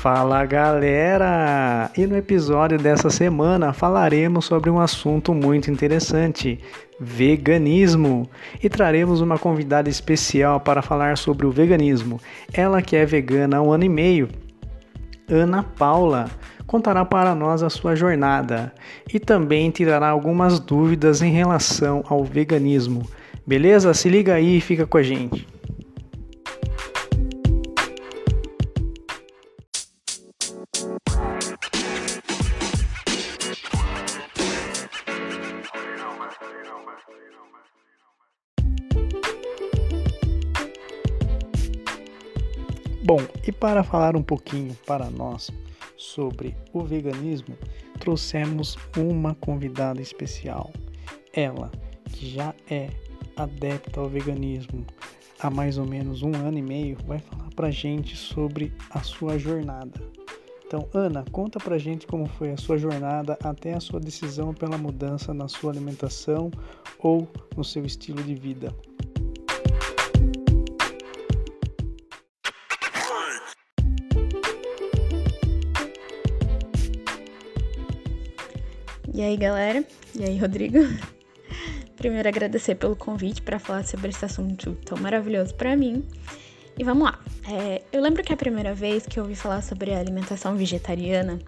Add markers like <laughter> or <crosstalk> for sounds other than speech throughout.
Fala galera! E no episódio dessa semana falaremos sobre um assunto muito interessante: veganismo. E traremos uma convidada especial para falar sobre o veganismo. Ela que é vegana há um ano e meio, Ana Paula, contará para nós a sua jornada e também tirará algumas dúvidas em relação ao veganismo. Beleza? Se liga aí e fica com a gente. Para falar um pouquinho para nós sobre o veganismo, trouxemos uma convidada especial. Ela, que já é adepta ao veganismo há mais ou menos um ano e meio, vai falar pra gente sobre a sua jornada. Então, Ana, conta pra gente como foi a sua jornada até a sua decisão pela mudança na sua alimentação ou no seu estilo de vida. E aí, galera? E aí, Rodrigo? <laughs> Primeiro, agradecer pelo convite para falar sobre esse assunto tão maravilhoso para mim. E vamos lá. É, eu lembro que a primeira vez que eu ouvi falar sobre a alimentação vegetariana,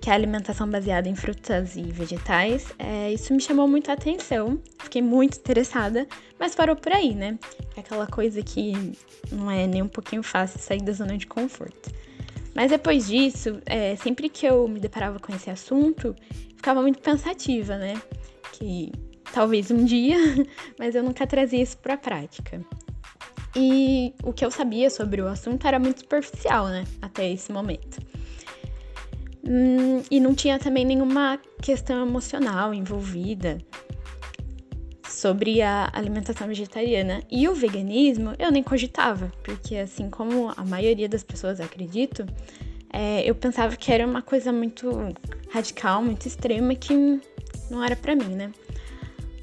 que é a alimentação baseada em frutas e vegetais, é, isso me chamou muito a atenção. Fiquei muito interessada, mas parou por aí, né? É aquela coisa que não é nem um pouquinho fácil sair da zona de conforto. Mas depois disso, é, sempre que eu me deparava com esse assunto, ficava muito pensativa, né? Que talvez um dia, <laughs> mas eu nunca trazia isso para a prática. E o que eu sabia sobre o assunto era muito superficial, né? Até esse momento. Hum, e não tinha também nenhuma questão emocional envolvida sobre a alimentação vegetariana. E o veganismo eu nem cogitava, porque assim como a maioria das pessoas acredito, é, eu pensava que era uma coisa muito radical, muito extrema, que não era para mim, né?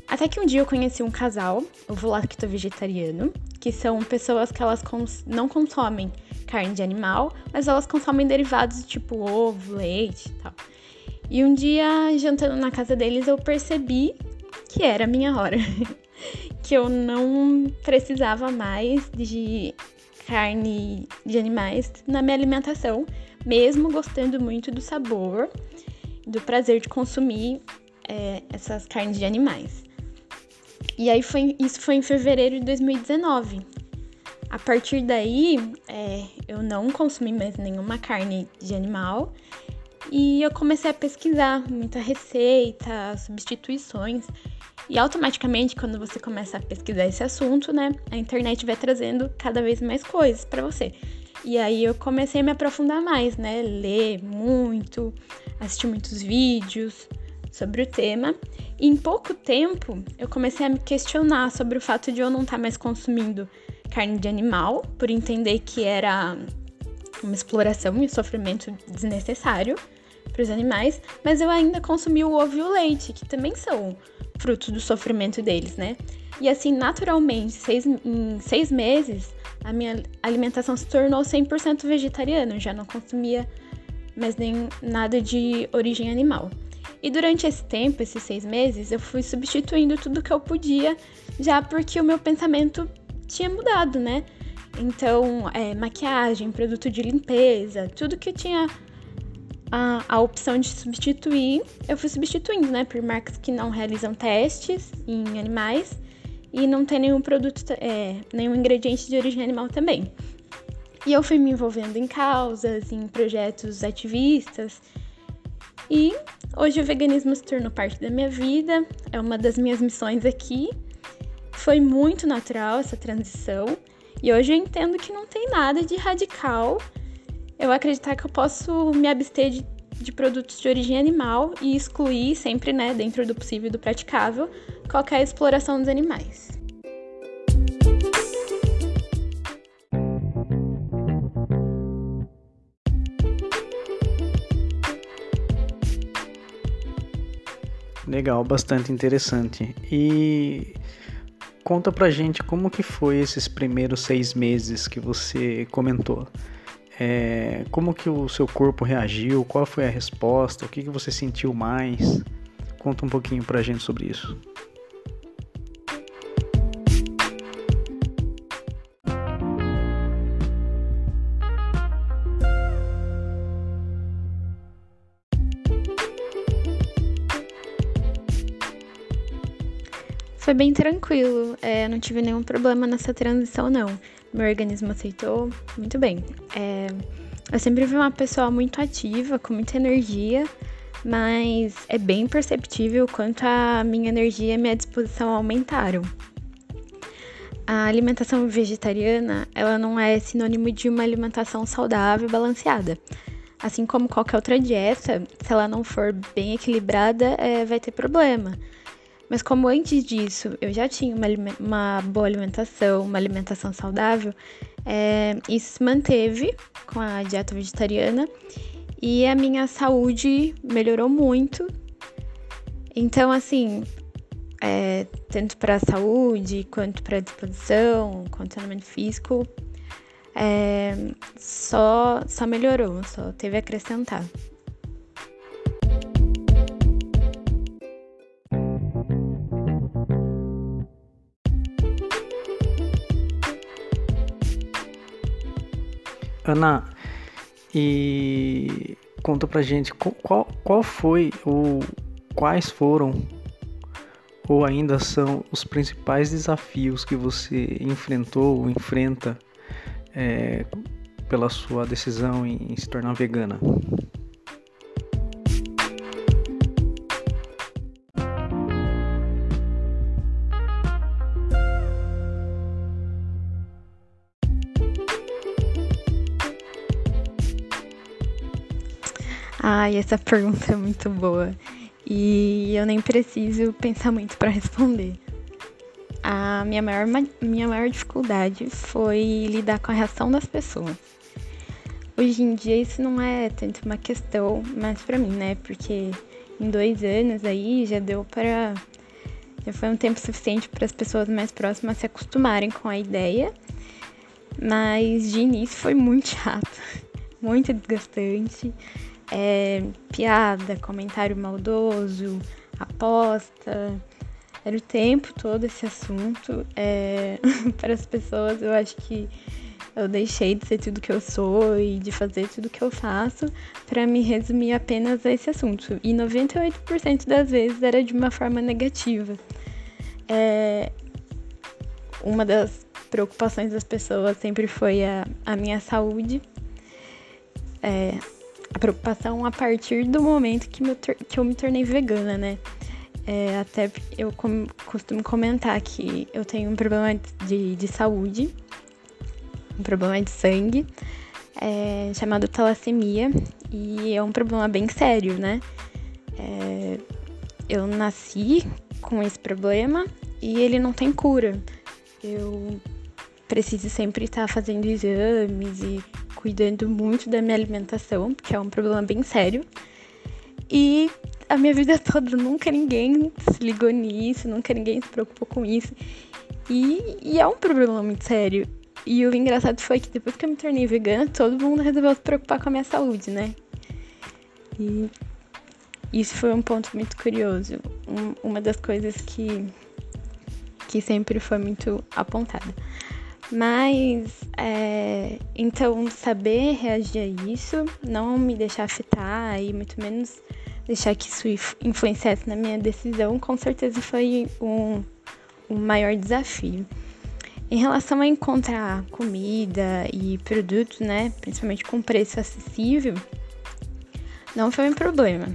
Até que um dia eu conheci um casal, o Volacto Vegetariano, que são pessoas que elas cons não consomem carne de animal, mas elas consomem derivados tipo ovo, leite e tal. E um dia, jantando na casa deles, eu percebi que era a minha hora. <laughs> que eu não precisava mais de carne de animais na minha alimentação, mesmo gostando muito do sabor, do prazer de consumir é, essas carnes de animais. E aí foi, isso foi em fevereiro de 2019. A partir daí, é, eu não consumi mais nenhuma carne de animal e eu comecei a pesquisar muita receita, substituições. E automaticamente, quando você começa a pesquisar esse assunto, né, a internet vai trazendo cada vez mais coisas para você. E aí eu comecei a me aprofundar mais, né, ler muito, assistir muitos vídeos, sobre o tema. E em pouco tempo eu comecei a me questionar sobre o fato de eu não estar tá mais consumindo carne de animal, por entender que era uma exploração e sofrimento desnecessário para os animais, mas eu ainda consumi o ovo e o leite, que também são fruto do sofrimento deles, né? E assim, naturalmente, seis, em seis meses, a minha alimentação se tornou 100% vegetariana, eu já não consumia mais nem nada de origem animal. E durante esse tempo, esses seis meses, eu fui substituindo tudo que eu podia, já porque o meu pensamento tinha mudado, né? Então, é, maquiagem, produto de limpeza, tudo que eu tinha a, a opção de substituir, eu fui substituindo, né? Por marcas que não realizam testes em animais e não tem nenhum produto, é, nenhum ingrediente de origem animal também. E eu fui me envolvendo em causas, em projetos ativistas e hoje o veganismo se tornou parte da minha vida, é uma das minhas missões aqui. Foi muito natural essa transição e hoje eu entendo que não tem nada de radical eu acreditar que eu posso me abster de, de produtos de origem animal e excluir, sempre né, dentro do possível e do praticável, qualquer exploração dos animais. Legal, bastante interessante. E conta pra gente como que foi esses primeiros seis meses que você comentou. É, como que o seu corpo reagiu? Qual foi a resposta? O que, que você sentiu mais? Conta um pouquinho pra gente sobre isso. Foi bem tranquilo, é, não tive nenhum problema nessa transição, não. Meu organismo aceitou muito bem. É, eu sempre fui uma pessoa muito ativa, com muita energia, mas é bem perceptível quanto a minha energia e minha disposição aumentaram. A alimentação vegetariana, ela não é sinônimo de uma alimentação saudável e balanceada. Assim como qualquer outra dieta, se ela não for bem equilibrada, é, vai ter problema. Mas como antes disso eu já tinha uma, uma boa alimentação, uma alimentação saudável, é, isso se manteve com a dieta vegetariana e a minha saúde melhorou muito. Então, assim, é, tanto para a saúde, quanto para a disposição, condicionamento físico, é, só, só melhorou, só teve a acrescentar. Ana, e conta pra gente qual, qual foi ou quais foram ou ainda são os principais desafios que você enfrentou ou enfrenta é, pela sua decisão em se tornar vegana? Essa pergunta é muito boa e eu nem preciso pensar muito para responder. A minha maior, minha maior dificuldade foi lidar com a reação das pessoas. Hoje em dia isso não é tanto uma questão mais para mim, né? Porque em dois anos aí já deu para. Já foi um tempo suficiente para as pessoas mais próximas se acostumarem com a ideia. Mas de início foi muito chato, <laughs> muito desgastante é, piada, comentário maldoso, aposta. Era o tempo todo esse assunto. É, <laughs> para as pessoas, eu acho que eu deixei de ser tudo que eu sou e de fazer tudo que eu faço para me resumir apenas a esse assunto. E 98% das vezes era de uma forma negativa. É, uma das preocupações das pessoas sempre foi a, a minha saúde. É, a preocupação a partir do momento que, que eu me tornei vegana, né? É, até eu costumo comentar que eu tenho um problema de, de saúde, um problema de sangue, é, chamado talassemia, e é um problema bem sério, né? É, eu nasci com esse problema e ele não tem cura. Eu preciso sempre estar fazendo exames e cuidando muito da minha alimentação, que é um problema bem sério. E a minha vida <laughs> toda nunca ninguém se ligou nisso, nunca ninguém se preocupou com isso. E, e, é um problema muito sério. E o engraçado foi que depois que eu me tornei vegana, todo mundo resolveu se preocupar com a minha saúde, né? E isso foi um ponto muito curioso. Um, uma das coisas que, que sempre foi muito apontada. Mas, é, então, saber reagir a isso, não me deixar afetar e muito menos deixar que isso influenciasse na minha decisão, com certeza foi um, um maior desafio. Em relação a encontrar comida e produtos, né, principalmente com preço acessível, não foi um problema.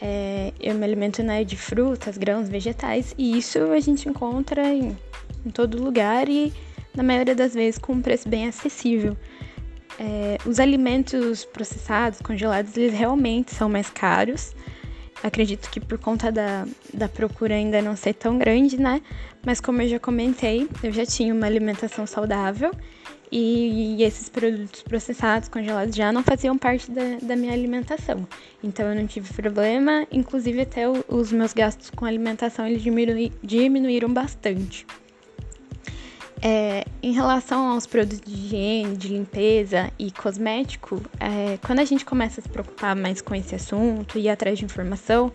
É, eu me alimento né, de frutas, grãos, vegetais e isso a gente encontra em, em todo lugar e na maioria das vezes com um preço bem acessível. É, os alimentos processados, congelados, eles realmente são mais caros. Acredito que por conta da, da procura ainda não ser tão grande, né? Mas como eu já comentei, eu já tinha uma alimentação saudável e, e esses produtos processados, congelados, já não faziam parte da, da minha alimentação. Então eu não tive problema, inclusive até o, os meus gastos com alimentação eles diminuíram bastante. É, em relação aos produtos de higiene, de limpeza e cosmético, é, quando a gente começa a se preocupar mais com esse assunto e ir atrás de informação,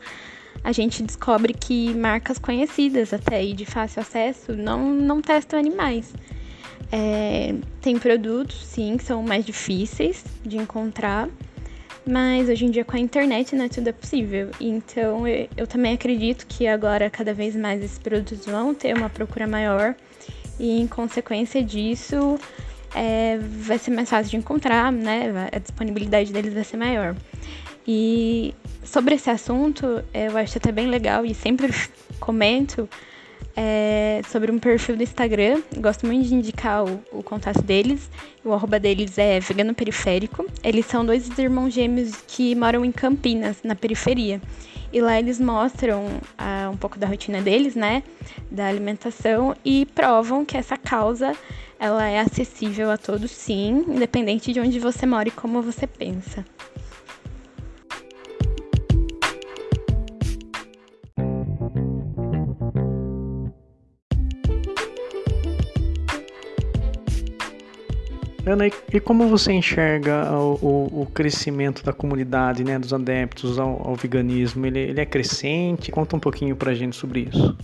a gente descobre que marcas conhecidas até e de fácil acesso não, não testam animais. É, tem produtos, sim, que são mais difíceis de encontrar, mas hoje em dia com a internet né, tudo é possível. Então eu, eu também acredito que agora cada vez mais esses produtos vão ter uma procura maior e em consequência disso é, vai ser mais fácil de encontrar, né? A disponibilidade deles vai ser maior. E sobre esse assunto, eu acho até bem legal e sempre <laughs> comento é, sobre um perfil do Instagram. Gosto muito de indicar o, o, contato deles. O arroba deles é vegano periférico. Eles são dois irmãos gêmeos que moram em Campinas, na periferia. E lá eles mostram ah, um pouco da rotina deles, né? Da alimentação e provam que essa causa ela é acessível a todos, sim, independente de onde você mora e como você pensa. Ana, e como você enxerga o, o, o, crescimento da comunidade, né, dos adeptos ao, ao veganismo? Ele, ele, é crescente? Conta um pouquinho pra gente sobre isso.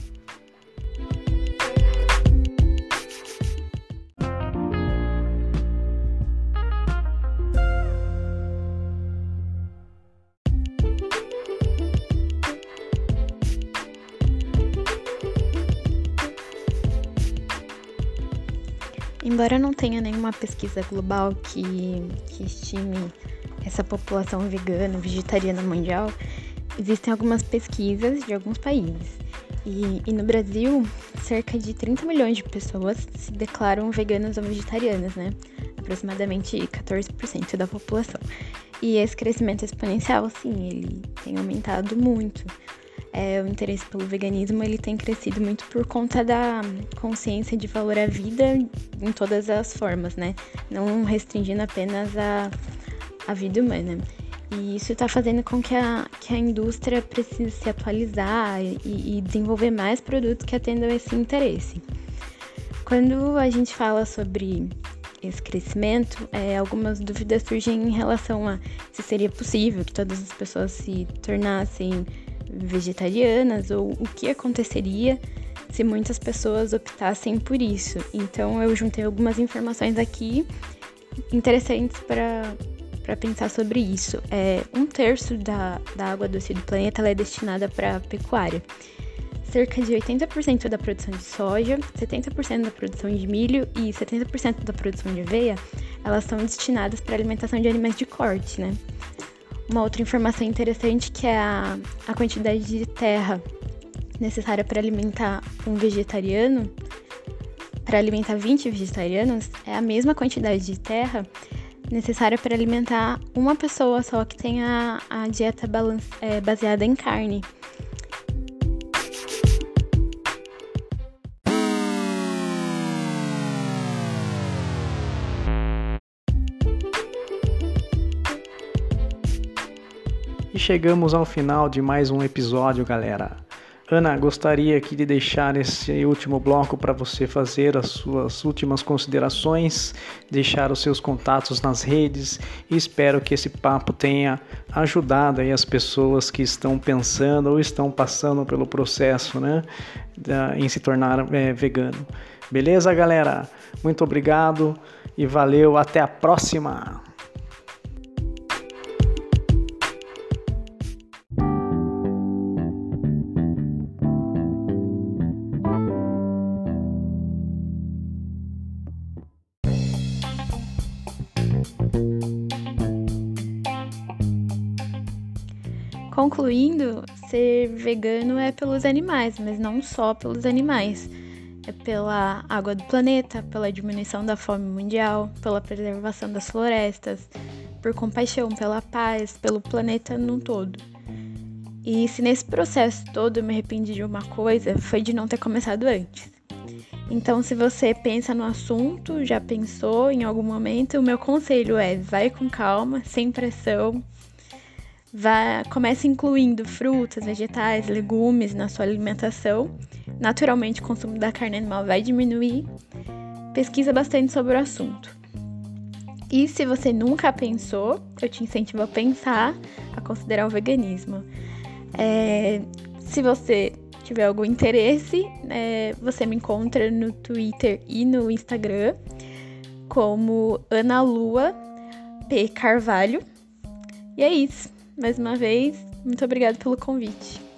Embora não tenha nenhuma pesquisa global que, que estime essa população vegana, vegetariana mundial, existem algumas pesquisas de alguns países. E, e, no Brasil, cerca de 30 milhões de pessoas se declaram veganas ou vegetarianas, né? Aproximadamente 14% da população. E esse crescimento exponencial, sim, ele tem aumentado muito é, o interesse pelo veganismo ele tem crescido muito por conta da consciência de valor à vida em todas as formas, né? Não restringindo apenas a, a vida humana. E isso está fazendo com que a, que a indústria precise se atualizar e, e desenvolver mais produtos que atendam esse interesse. Quando a gente fala sobre esse crescimento, é, algumas dúvidas surgem em relação a se seria possível que todas as pessoas se tornassem vegetarianas ou o que aconteceria se muitas pessoas optassem por isso. Então eu juntei algumas informações aqui interessantes para para pensar sobre isso. É, um terço da, da água doce do planeta é destinada para pecuária. Cerca de 80% da produção de soja, 70% da produção de milho e 70% da produção de aveia, elas são destinadas para alimentação de animais de corte, né? Uma outra informação interessante que é a, a quantidade de terra necessária para alimentar um vegetariano, para alimentar 20 vegetarianos, é a mesma quantidade de terra necessária para alimentar uma pessoa só que tenha a dieta balance, é, baseada em carne. Chegamos ao final de mais um episódio, galera. Ana, gostaria aqui de deixar esse último bloco para você fazer as suas últimas considerações, deixar os seus contatos nas redes e espero que esse papo tenha ajudado aí as pessoas que estão pensando ou estão passando pelo processo, né, em se tornar é, vegano. Beleza, galera? Muito obrigado e valeu, até a próxima! Ser vegano é pelos animais, mas não só pelos animais. É pela água do planeta, pela diminuição da fome mundial, pela preservação das florestas, por compaixão pela paz, pelo planeta num todo. E se nesse processo todo eu me arrependi de uma coisa, foi de não ter começado antes. Então, se você pensa no assunto, já pensou em algum momento, o meu conselho é: vai com calma, sem pressão, Vá, comece incluindo frutas, vegetais, legumes na sua alimentação. Naturalmente, o consumo da carne animal vai diminuir. pesquisa bastante sobre o assunto. E se você nunca pensou, eu te incentivo a pensar, a considerar o veganismo. É, se você tiver algum interesse, é, você me encontra no Twitter e no Instagram como Ana Lua P. Carvalho. E é isso. Mais uma vez, muito obrigada pelo convite.